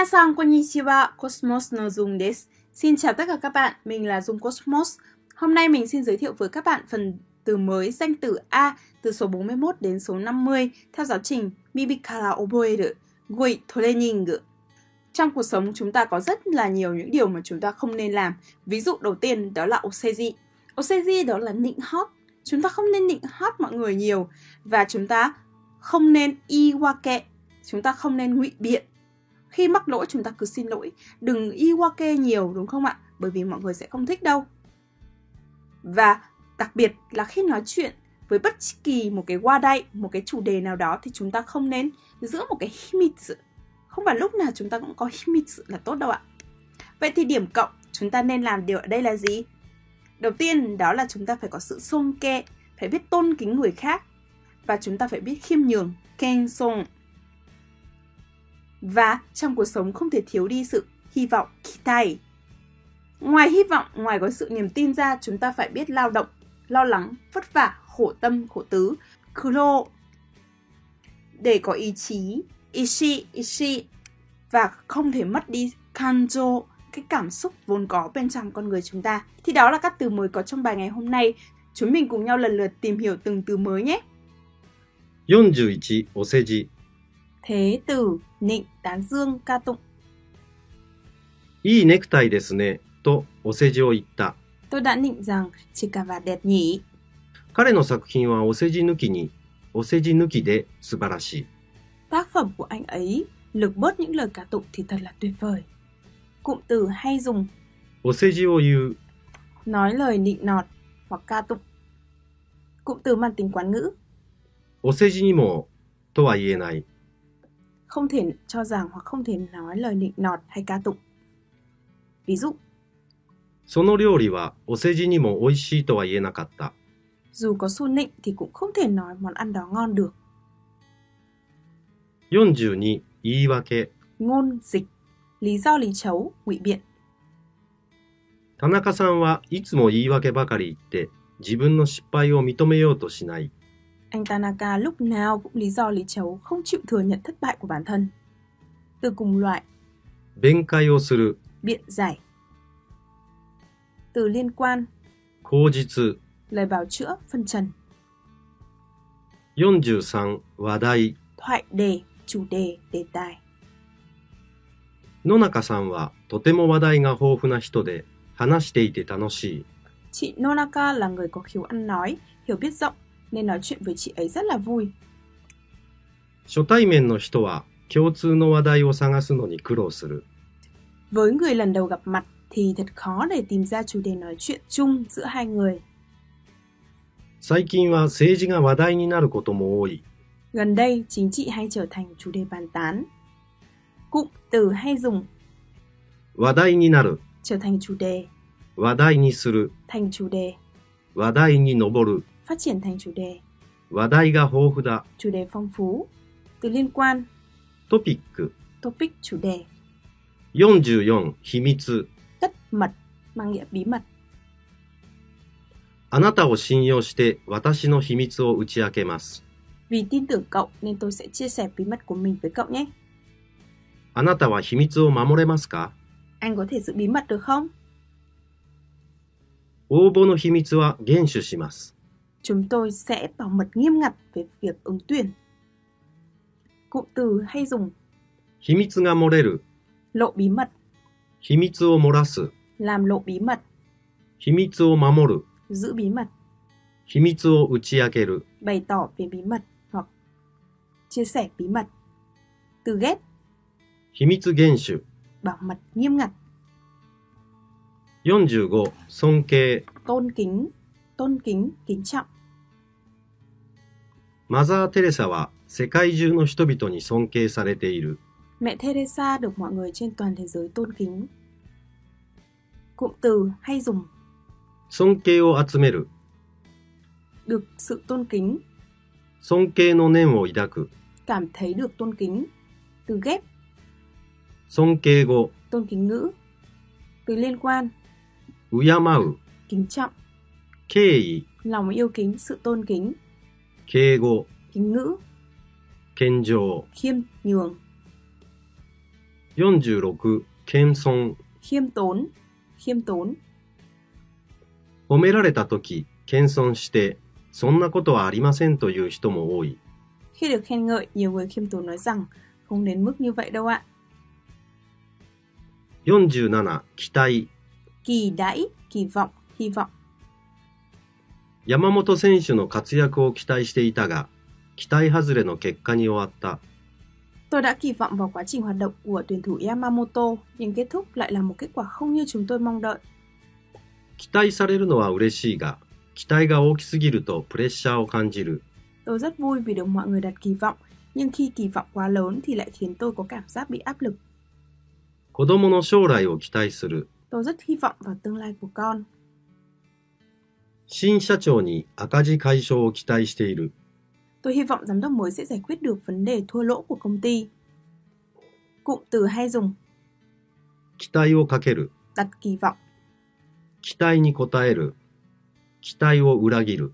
Minasan konnichiwa, Cosmos no Dung desu. Xin chào tất cả các bạn, mình là Dung Cosmos. Hôm nay mình xin giới thiệu với các bạn phần từ mới danh từ A từ số 41 đến số 50 theo giáo trình Mibikara Oboeru Gui Training. Trong cuộc sống chúng ta có rất là nhiều những điều mà chúng ta không nên làm. Ví dụ đầu tiên đó là oseji. Oseji đó là nịnh hót. Chúng ta không nên nịnh hót mọi người nhiều và chúng ta không nên iwake. Chúng ta không nên ngụy biện khi mắc lỗi chúng ta cứ xin lỗi. Đừng iwake nhiều, đúng không ạ? Bởi vì mọi người sẽ không thích đâu. Và đặc biệt là khi nói chuyện với bất kỳ một cái qua wadai một cái chủ đề nào đó thì chúng ta không nên giữ một cái himitsu không phải lúc nào chúng ta cũng có himitsu là tốt đâu ạ. Vậy thì điểm cộng chúng ta nên làm điều ở đây là gì? Đầu tiên, đó là chúng ta phải có sự song kê, phải biết tôn kính người khác và chúng ta phải biết khiêm nhường keng song và trong cuộc sống không thể thiếu đi sự hy vọng kitai. Ngoài hy vọng, ngoài có sự niềm tin ra, chúng ta phải biết lao động, lo lắng, vất vả, khổ tâm, khổ tứ, kuro. Để có ý chí, ishi, ishi và không thể mất đi kanjo, cái cảm xúc vốn có bên trong con người chúng ta. Thì đó là các từ mới có trong bài ngày hôm nay. Chúng mình cùng nhau lần lượt tìm hiểu từng từ mới nhé. 41お世辞 Thế từ nịnh tán dương ca tụng. いいネクタイですねとお世辞を言った。 Tôi đã nịnh rằng chỉ cả và đẹp nhỉ. 彼の作品はお世辞抜きに、お世辞抜きで素晴らしい。 Tác phẩm của anh ấy lược bớt những lời ca tụng thì thật là tuyệt vời. Cụm từ hay dùng お世辞を言う、 nói lời nịnh nọt hoặc ca tụng. Cụm từ mang tính quán ngữ お世辞にもとは言えない。 không thể cho rằng hoặc không thể nói lời nịnh nọt hay ca tụng. Ví dụ, その料理はお世辞にも美味しいとは言えなかった。dù có su nịnh thì cũng không thể nói món ăn đó ngon được. 42、言い訳。Ngôn dịch, lý do lý chấu, ngụy biện. 田中さんはいつも言い訳ばかり言って、自分の失敗を認めようとしない。Anh Tanaka lúc nào cũng lý do lý chấu, không chịu thừa nhận thất bại của bản thân. Từ cùng loại, 弁解をする、 biện giải. Từ liên quan, 口実。 lời bào chữa, phân trần. 43、話題。 Thoại đề, chủ đề, đề tài. 野中さんはとても話題が豊富な人で、話していて楽しい。 Chị Nonaka là người có khiếu ăn nói, hiểu biết rộng, nên nói chuyện với chị ấy rất là vui. 初対面の人は共通の話題を探すのに苦労する。 Với người lần đầu gặp mặt thì thật khó để tìm ra chủ đề nói chuyện chung giữa hai người. 最近は政治が話題になることも多い。 Gần đây, chính trị hay trở thành chủ đề bàn tán. Cụm từ hay dùng 話題になる、 trở thành chủ đề, 話題にする、 thành chủ đề, 話題に上る、 phát triển thành chủ đề, 話題が豊富だ、 chủ đề phong phú. Từ liên quan, トピック。 topic chủ đề, 44、秘密。 tất mật, mang nghĩa bí mật. あなたを信用して私の秘密を打ち明けます。 Vì tin tưởng cậu nên tôi sẽ chia sẻ bí mật của mình với cậu nhé. あなたは秘密を守れますか Anh có thể giữ bí mật được không? 応募の秘密は厳守します。 Chúng tôi sẽ bảo mật nghiêm ngặt về việc ứng tuyển. Cụm từ hay dùng 秘密が漏れる、 lộ bí mật, 秘密を漏らす、 làm lộ bí mật, 秘密を守る、 giữ bí mật, 秘密を打ち明ける。 bày tỏ về bí mật hoặc chia sẻ bí mật. Từ ghét, 秘密厳守。 bảo mật nghiêm ngặt, 45、尊敬。 tôn kính, tôn kính, kính trọng. マザー・テレサは世界中の人々に尊敬されている。 Mẹ Teresa được mọi người trên toàn thế giới tôn kính. Cụm từ hay dùng 尊敬を集める。 được sự tôn kính, 尊敬の念を抱く。 cảm thấy được tôn kính. Từ ghép, 尊敬語。 tôn kính ngữ. Từ liên quan, 敬う。 kính trọng, 敬意。 lòng yêu kính, sự tôn kính, 敬語。 kính ngữ, 謙譲。 khiêm nhường. 46、謙遜。 khiêm tốn, khiêm tốn. 褒められたとき、謙遜して、そんなことはありませんという人も多い。 Khi được khen ngợi, nhiều người khiêm tốn nói rằng không đến mức như vậy đâu ạ. 47、期待。 Kỳ đãi, kỳ vọng, hy vọng. 山本選手の活躍を期待していたが、期待外れの結果に終わった。 Tôi đã kỳ vọng vào quá trình hoạt động của tuyển thủ Yamamoto, nhưng kết thúc lại là một kết quả không như chúng tôi mong đợi. 期待されるのは嬉しいが、期待が大きすぎるとプレッシャーを感じる。 Tôi rất vui vì được mọi người đặt kỳ vọng, nhưng khi kỳ vọng quá lớn thì lại khiến tôi có cảm giác bị áp lực. 子供の将来を期待する。 Tôi rất hy vọng vào tương lai của con. 新社長に赤字解消を期待している。Tôi hy vọng giám đốc mới sẽ giải quyết được vấn đề thua lỗ của công ty. Cụm từ hay dùng 期待をかける。đặt kỳ vọng, 期待に応える。期待を裏切る。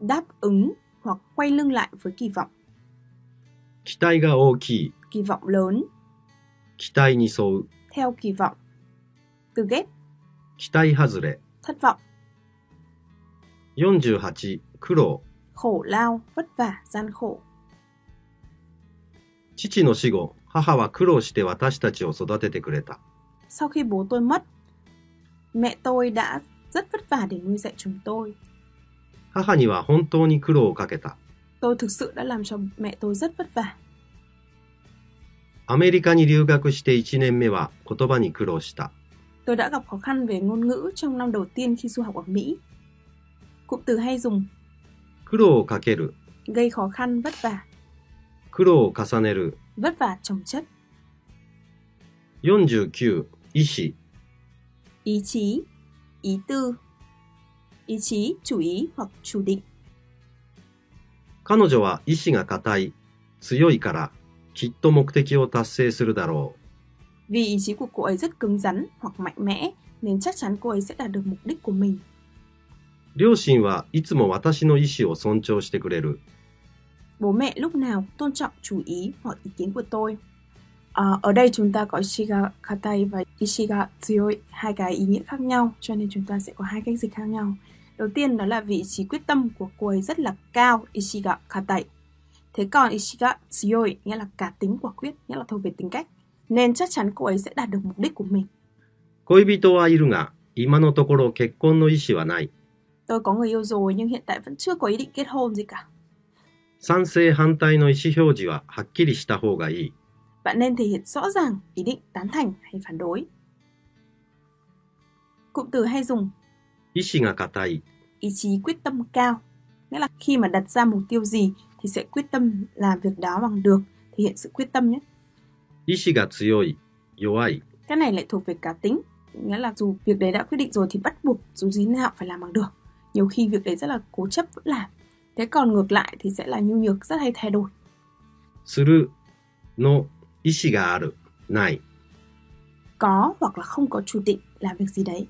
đáp ứng hoặc quay lưng lại với kỳ vọng, 期待が大きい。kỳ vọng lớn, 期待に沿う。theo kỳ vọng. Từ ghép, 期待外れ。thất vọng, 48、苦労。khổ lao, vất vả, gian khổ. 父の死後、母は苦労して私たちを育ててくれた。Sau khi bố tôi mất, mẹ tôi đã rất vất vả để nuôi dạy chúng tôi. 母には本当に苦労をかけた。Tôi thực sự đã làm cho mẹ tôi rất vất vả. アメリカに留学して1年目は言葉に苦労した。Tôi đã gặp khó khăn về ngôn ngữ trong năm đầu tiên khi du học ở Mỹ. Cụm từ hay dùng 苦労をかける。 gây khó khăn, vất vả, 苦労を重ねる。 vất vả chồng chất, 49、意志。 ý chí, ý tư, ý chí, chủ ý hoặc chủ định. 彼女は意志が固い、強いから、きっと目的を達成するだろ Vì ý chí của cô ấy rất cứng rắn hoặc mạnh mẽ nên chắc chắn cô ấy sẽ đạt được mục đích của mình. う。両親はいつも私の意志を尊重してくれる。 Bố mẹ lúc nào cũng tôn trọng chủ ý hoặc ý kiến của tôi. À, ở đây chúng ta có Ishiga Katai và Ishiga Tsuyoi, hai cái ý nghĩa khác nhau, cho nên chúng ta sẽ có hai cách dịch khác nhau. Đầu tiên đó là vị trí quyết tâm của cô ấy rất là cao, Ishiga Katai. Thế còn Ishiga Tsuyoi nghĩa là cá tính quả quyết, nghĩa là thuộc về tính cách. Nên chắc chắn cô ấy sẽ đạt được mục đích của mình. 恋人はいるが、今のところ結婚の意思はない。 Tôi có người yêu rồi nhưng hiện tại vẫn chưa có ý định kết hôn gì cả. 賛成反対の意思表示ははっきりした方がいい。 Bạn nên thể hiện rõ ràng ý định tán thành hay phản đối. Cụm từ hay dùng 意志が固い。 ý chí quyết tâm cao. Nghĩa là khi mà đặt ra mục tiêu gì thì sẽ quyết tâm làm việc đó bằng được, thể hiện sự quyết tâm nhé. 意志が強い、弱い。 Cái này lại thuộc về cá tính, nghĩa là dù việc đấy đã quyết định rồi thì bắt buộc dù gì nào phải làm bằng được. Nhiều khi việc đấy rất là cố chấp vẫn làm. Thế còn ngược lại thì sẽ là nhu nhược rất hay thay đổi. するの意志がある、ない。 Có hoặc là không có chủ định làm việc gì đấy,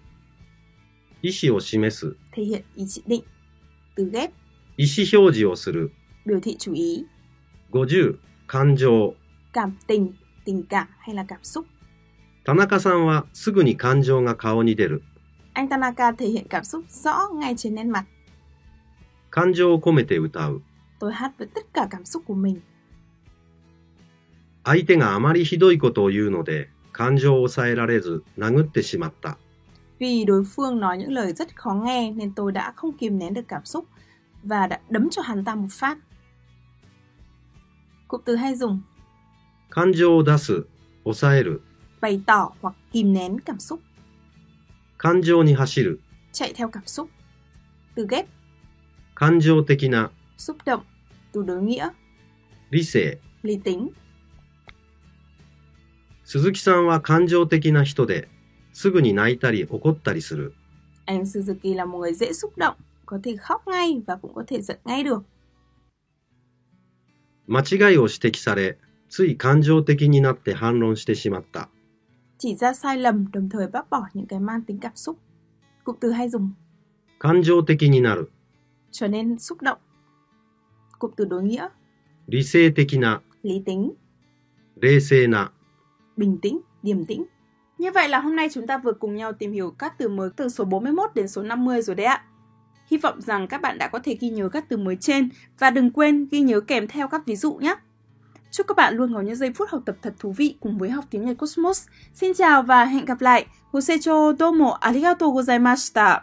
意思を示す、 thể hiện ý chỉ định. Từ ghép 意思表示をする。 biểu thị chủ ý, 50、感情。 cảm tình, tình cảm hay là cảm xúc. 田中さんはすぐに感情が顔に出る。 Anh Tanaka thể hiện cảm xúc rõ ngay trên nét mặt. 感情を込めて歌う。 Tôi hát với tất cả cảm xúc của mình. 相手があまりひどいことを言うので、感情を抑えられず殴ってしまった。 Vì đối phương nói những lời rất khó nghe nên tôi đã không kìm nén được cảm xúc và đã đấm cho hắn ta một phát. Cụm từ hay dùng 感情を出す、抑える。 bày tỏ hoặc kìm nén cảm xúc, 感情に走る。chạy theo cảm xúc. Từ ghép 感情的な、xúc động, từ đối nghĩa, 理性。lý tính. 鈴木さんは感情的な人で、すぐに泣いたり怒ったりする。Anh Suzuki là một người dễ xúc động, có thể khóc ngay và cũng có thể giận ngay được. 間違いを指摘され、つい感情的になって反論してしまった。Chỉ ra sai lầm đồng thời bác bỏ những cái mang tính cảm xúc. Cụm từ hay dùng 感情的になる。 trở nên xúc động. Cụm từ đối nghĩa 理性的な、 lý tính, 冷静な。 bình tĩnh, điềm tĩnh. Như vậy là hôm nay chúng ta vừa cùng nhau tìm hiểu các từ mới từ số 41 đến số 50 rồi đấy ạ. Hy vọng rằng các bạn đã có thể ghi nhớ các từ mới trên và đừng quên ghi nhớ kèm theo các ví dụ nhé. Chúc các bạn luôn có những giây phút học tập thật thú vị cùng với học tiếng Nhật Cosmos. Xin chào và hẹn gặp lại. Gosecho domo arigatou gozaimashita.